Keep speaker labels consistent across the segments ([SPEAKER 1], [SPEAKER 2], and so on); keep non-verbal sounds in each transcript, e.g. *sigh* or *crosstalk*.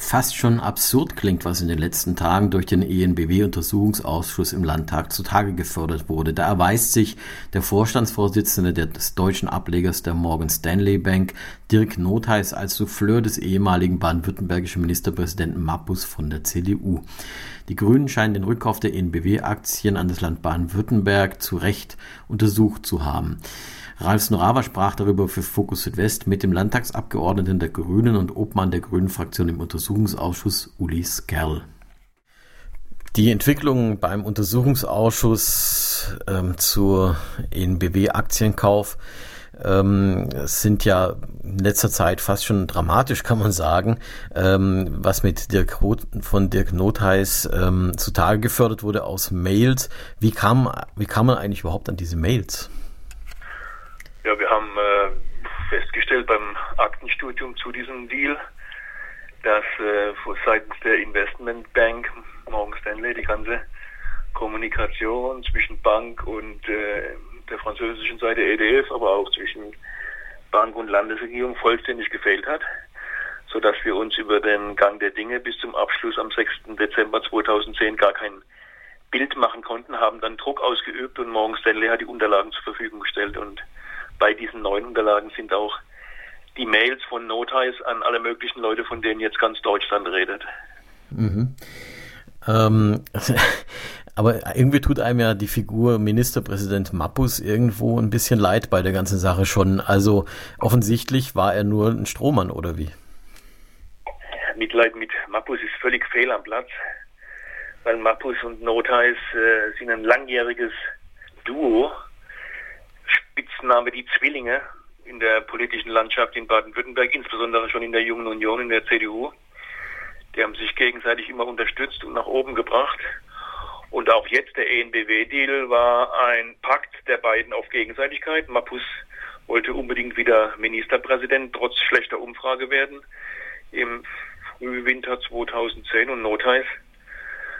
[SPEAKER 1] fast schon absurd klingt, was in den letzten Tagen durch den ENBW-Untersuchungsausschuss im Landtag zutage gefördert wurde. Da erweist sich der Vorstandsvorsitzende des deutschen Ablegers der Morgan Stanley Bank, Dirk Notheis, als Souffleur des ehemaligen baden-württembergischen Ministerpräsidenten Mappus von der CDU. Die Grünen scheinen den Rückkauf der ENBW-Aktien an das Land Baden-Württemberg zu Recht untersucht zu haben. Ralf Snorawa sprach darüber für Fokus Südwest mit dem Landtagsabgeordneten der Grünen und Obmann der Grünen Fraktion im Untersuchungsausschuss Uli Skerl. Die Entwicklungen beim Untersuchungsausschuss ähm, zur ENBW-Aktienkauf ähm, sind ja in letzter Zeit fast schon dramatisch, kann man sagen, ähm, was mit Dirk Roth, von Dirk Notheis ähm, zutage gefördert wurde aus Mails. Wie kam, wie kam man eigentlich überhaupt an diese Mails?
[SPEAKER 2] Ja, wir haben äh, festgestellt beim Aktenstudium zu diesem Deal, dass äh, seitens der Investmentbank Morgan Stanley die ganze Kommunikation zwischen Bank und äh, der französischen Seite EDF, aber auch zwischen Bank und Landesregierung vollständig gefehlt hat, sodass wir uns über den Gang der Dinge bis zum Abschluss am 6. Dezember 2010 gar kein Bild machen konnten, haben dann Druck ausgeübt und Morgan Stanley hat die Unterlagen zur Verfügung gestellt und bei diesen neuen Unterlagen sind auch die Mails von Notice an alle möglichen Leute, von denen jetzt ganz Deutschland redet. Mhm.
[SPEAKER 1] Ähm, aber irgendwie tut einem ja die Figur Ministerpräsident Mappus irgendwo ein bisschen leid bei der ganzen Sache schon. Also offensichtlich war er nur ein Strohmann oder wie?
[SPEAKER 2] Mitleid mit Mappus ist völlig fehl am Platz, weil Mappus und Notice äh, sind ein langjähriges Duo Spitzname die Zwillinge in der politischen Landschaft in Baden-Württemberg, insbesondere schon in der Jungen Union, in der CDU. Die haben sich gegenseitig immer unterstützt und nach oben gebracht. Und auch jetzt der ENBW-Deal war ein Pakt der beiden auf Gegenseitigkeit. Mappus wollte unbedingt wieder Ministerpräsident trotz schlechter Umfrage werden im Frühwinter 2010 und Notheis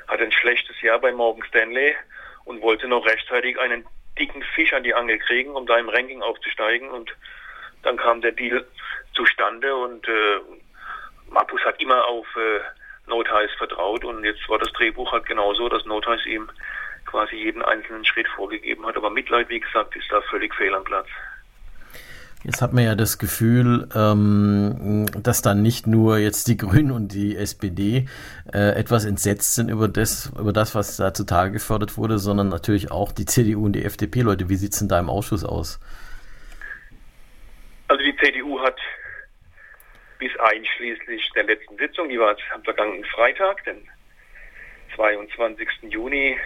[SPEAKER 2] hat ein schlechtes Jahr bei Morgan Stanley und wollte noch rechtzeitig einen dicken Fisch an die Angel kriegen, um da im Ranking aufzusteigen. Und dann kam der Deal zustande und äh, Mappus hat immer auf äh, Notice vertraut und jetzt war das Drehbuch halt genauso, dass Notice ihm quasi jeden einzelnen Schritt vorgegeben hat. Aber Mitleid, wie gesagt, ist da völlig fehl am Platz.
[SPEAKER 1] Jetzt hat man ja das Gefühl, ähm, dass dann nicht nur jetzt die *laughs* Grünen und die SPD äh, etwas entsetzt sind über das, über das, was da zutage gefördert wurde, sondern natürlich auch die CDU und die FDP-Leute. Wie sieht es denn da im Ausschuss aus?
[SPEAKER 2] Also die CDU hat bis einschließlich der letzten Sitzung, die war am vergangenen Freitag, den 22. Juni,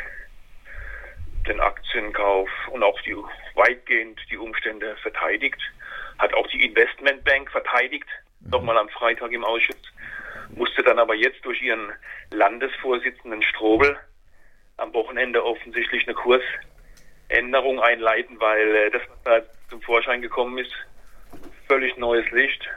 [SPEAKER 2] den Aktienkauf und auch die weitgehend die Umstände verteidigt hat auch die Investmentbank verteidigt, mhm. nochmal am Freitag im Ausschuss, musste dann aber jetzt durch ihren Landesvorsitzenden Strobel am Wochenende offensichtlich eine Kursänderung einleiten, weil äh, das, was da zum Vorschein gekommen ist, völlig neues Licht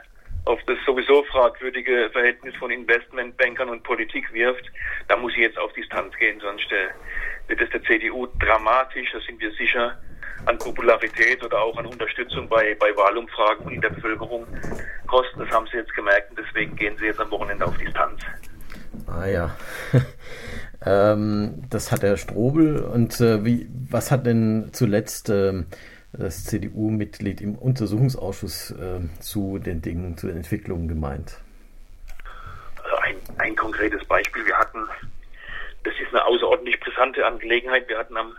[SPEAKER 2] auf das sowieso fragwürdige Verhältnis von Investmentbankern und Politik wirft, da muss sie jetzt auf Distanz gehen, sonst äh, wird es der CDU dramatisch, da sind wir sicher, an Popularität oder auch an Unterstützung bei, bei Wahlumfragen in der Bevölkerung kosten. Das haben sie jetzt gemerkt und deswegen gehen sie jetzt am Wochenende auf Distanz.
[SPEAKER 1] Ah ja. *laughs* ähm, das hat der Strobel. Und äh, wie, was hat denn zuletzt äh, das CDU-Mitglied im Untersuchungsausschuss äh, zu den Dingen, zu den Entwicklungen gemeint?
[SPEAKER 2] Also ein, ein konkretes Beispiel. Wir hatten, das ist eine außerordentlich brisante Angelegenheit. Wir hatten am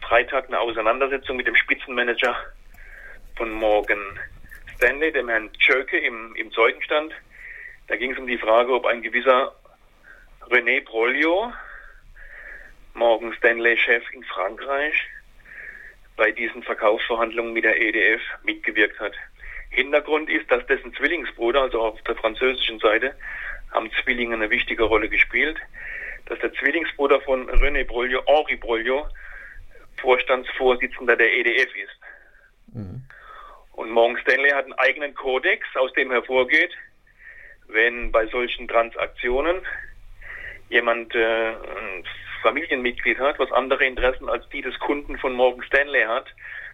[SPEAKER 2] Freitag eine Auseinandersetzung mit dem Spitzenmanager von Morgan Stanley, dem Herrn Tschöke, im, im Zeugenstand. Da ging es um die Frage, ob ein gewisser René Broglio, Morgan Stanley-Chef in Frankreich, bei diesen Verkaufsverhandlungen mit der EDF mitgewirkt hat. Hintergrund ist, dass dessen Zwillingsbruder, also auf der französischen Seite, haben Zwillinge eine wichtige Rolle gespielt, dass der Zwillingsbruder von René Broglio, Henri Broglio, Vorstandsvorsitzender der EDF ist. Mhm. Und Morgan Stanley hat einen eigenen Kodex, aus dem hervorgeht, wenn bei solchen Transaktionen jemand äh, Familienmitglied hat, was andere Interessen als die des Kunden von Morgan Stanley hat,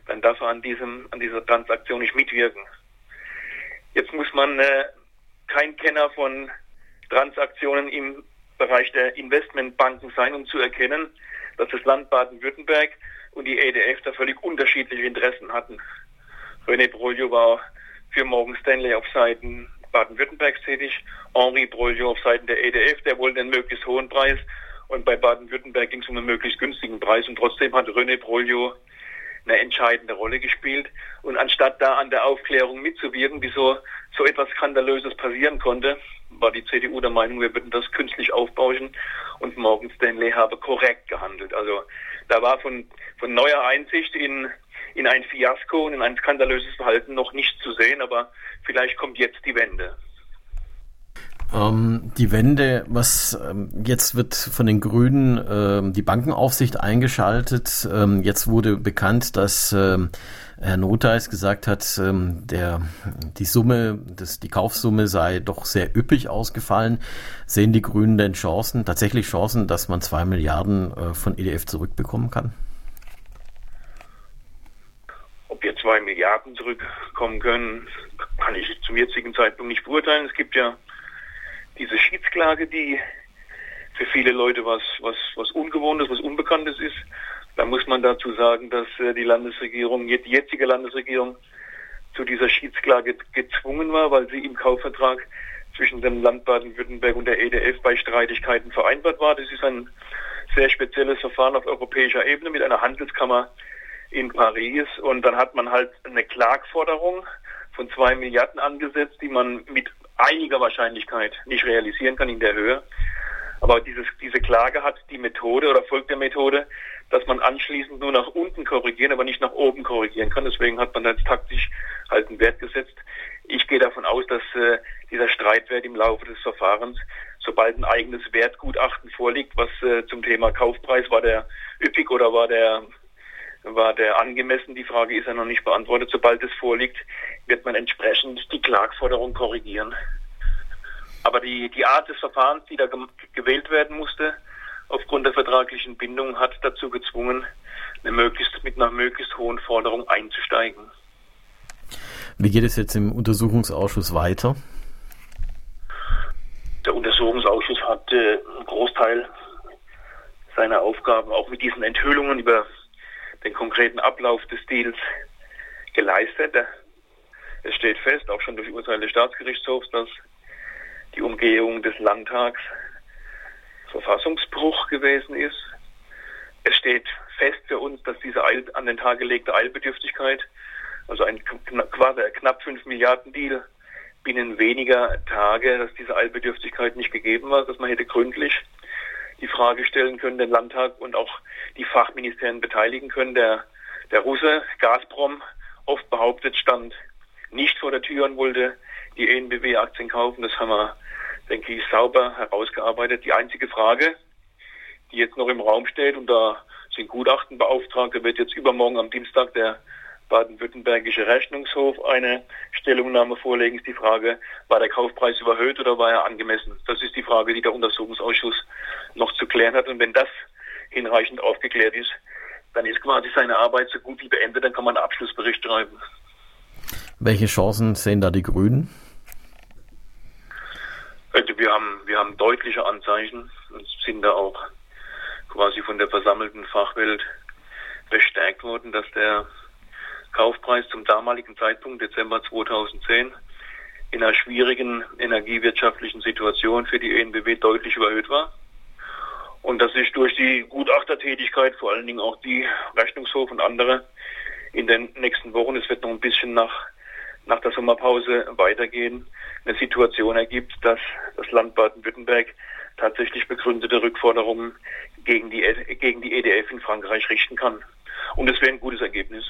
[SPEAKER 2] dann darf er an diesem an dieser Transaktion nicht mitwirken. Jetzt muss man äh, kein Kenner von Transaktionen im Bereich der Investmentbanken sein, um zu erkennen, dass das Land Baden-Württemberg und die EDF da völlig unterschiedliche Interessen hatten. René Broglio war für Morgan Stanley auf Seiten Baden-Württembergs tätig, Henri Broglio auf Seiten der EDF, der wollte einen möglichst hohen Preis und bei Baden-Württemberg ging es um einen möglichst günstigen Preis und trotzdem hat René Broglio eine entscheidende Rolle gespielt. Und anstatt da an der Aufklärung mitzuwirken, wie so, etwas Skandalöses passieren konnte, war die CDU der Meinung, wir würden das künstlich aufbauschen und Morgan Stanley habe korrekt gehandelt. Also da war von, von neuer Einsicht in, in ein Fiasko und in ein skandalöses Verhalten noch nicht zu sehen, aber vielleicht kommt jetzt die Wende.
[SPEAKER 1] Ähm, die Wende, was ähm, jetzt wird von den Grünen ähm, die Bankenaufsicht eingeschaltet. Ähm, jetzt wurde bekannt, dass ähm, Herr Notheis gesagt hat, ähm, der, die Summe, das, die Kaufsumme sei doch sehr üppig ausgefallen. Sehen die Grünen denn Chancen, tatsächlich Chancen, dass man zwei Milliarden äh, von EDF zurückbekommen kann?
[SPEAKER 2] Ob wir zwei Milliarden zurückkommen können, kann ich zum jetzigen Zeitpunkt nicht beurteilen. Es gibt ja diese Schiedsklage, die für viele Leute was, was, was Ungewohntes, was Unbekanntes ist. Da muss man dazu sagen, dass äh, die Landesregierung, die jetzige Landesregierung, zu dieser Schiedsklage gezwungen war, weil sie im Kaufvertrag zwischen dem Land Baden-Württemberg und der EDF bei Streitigkeiten vereinbart war. Das ist ein sehr spezielles Verfahren auf europäischer Ebene mit einer Handelskammer in Paris. Und dann hat man halt eine Klagforderung von zwei Milliarden angesetzt, die man mit einiger Wahrscheinlichkeit nicht realisieren kann in der Höhe. Aber dieses, diese Klage hat die Methode oder folgt der Methode, dass man anschließend nur nach unten korrigieren, aber nicht nach oben korrigieren kann. Deswegen hat man jetzt taktisch halt einen Wert gesetzt. Ich gehe davon aus, dass äh, dieser Streitwert im Laufe des Verfahrens, sobald ein eigenes Wertgutachten vorliegt, was äh, zum Thema Kaufpreis war der üppig oder war der war der angemessen? Die Frage ist ja noch nicht beantwortet. Sobald es vorliegt, wird man entsprechend die Klagforderung korrigieren. Aber die, die Art des Verfahrens, die da gewählt werden musste, aufgrund der vertraglichen Bindung, hat dazu gezwungen, eine möglichst, mit einer möglichst hohen Forderung einzusteigen.
[SPEAKER 1] Wie geht es jetzt im Untersuchungsausschuss weiter?
[SPEAKER 2] Der Untersuchungsausschuss hat äh, einen Großteil seiner Aufgaben auch mit diesen Enthüllungen über den konkreten Ablauf des Deals geleistet. Es steht fest, auch schon durch Urteil des Staatsgerichtshofs, dass die Umgehung des Landtags Verfassungsbruch gewesen ist. Es steht fest für uns, dass diese Eil, an den Tag gelegte Eilbedürftigkeit, also ein quasi knapp 5 Milliarden Deal, binnen weniger Tage, dass diese Eilbedürftigkeit nicht gegeben war, dass man hätte gründlich die Frage stellen können, den Landtag und auch die Fachministerien beteiligen können. Der, der Russe Gazprom oft behauptet, stand nicht vor der Tür und wollte die ENBW-Aktien kaufen. Das haben wir, denke ich, sauber herausgearbeitet. Die einzige Frage, die jetzt noch im Raum steht, und da sind Gutachten beauftragt, da wird jetzt übermorgen am Dienstag der baden-württembergische Rechnungshof eine Stellungnahme vorlegen, ist die Frage, war der Kaufpreis überhöht oder war er angemessen? Das ist die Frage, die der Untersuchungsausschuss klären hat. Und wenn das hinreichend aufgeklärt ist, dann ist quasi seine Arbeit so gut wie beendet, dann kann man einen Abschlussbericht schreiben.
[SPEAKER 1] Welche Chancen sehen da die Grünen?
[SPEAKER 2] Also wir haben, wir haben deutliche Anzeichen und sind da auch quasi von der versammelten Fachwelt bestärkt worden, dass der Kaufpreis zum damaligen Zeitpunkt Dezember 2010 in einer schwierigen energiewirtschaftlichen Situation für die ENBW deutlich überhöht war. Und das ist durch die Gutachtertätigkeit, vor allen Dingen auch die Rechnungshof und andere, in den nächsten Wochen, es wird noch ein bisschen nach, nach der Sommerpause weitergehen, eine Situation ergibt, dass das Land Baden-Württemberg tatsächlich begründete Rückforderungen gegen die, gegen die EDF in Frankreich richten kann. Und es wäre ein gutes Ergebnis.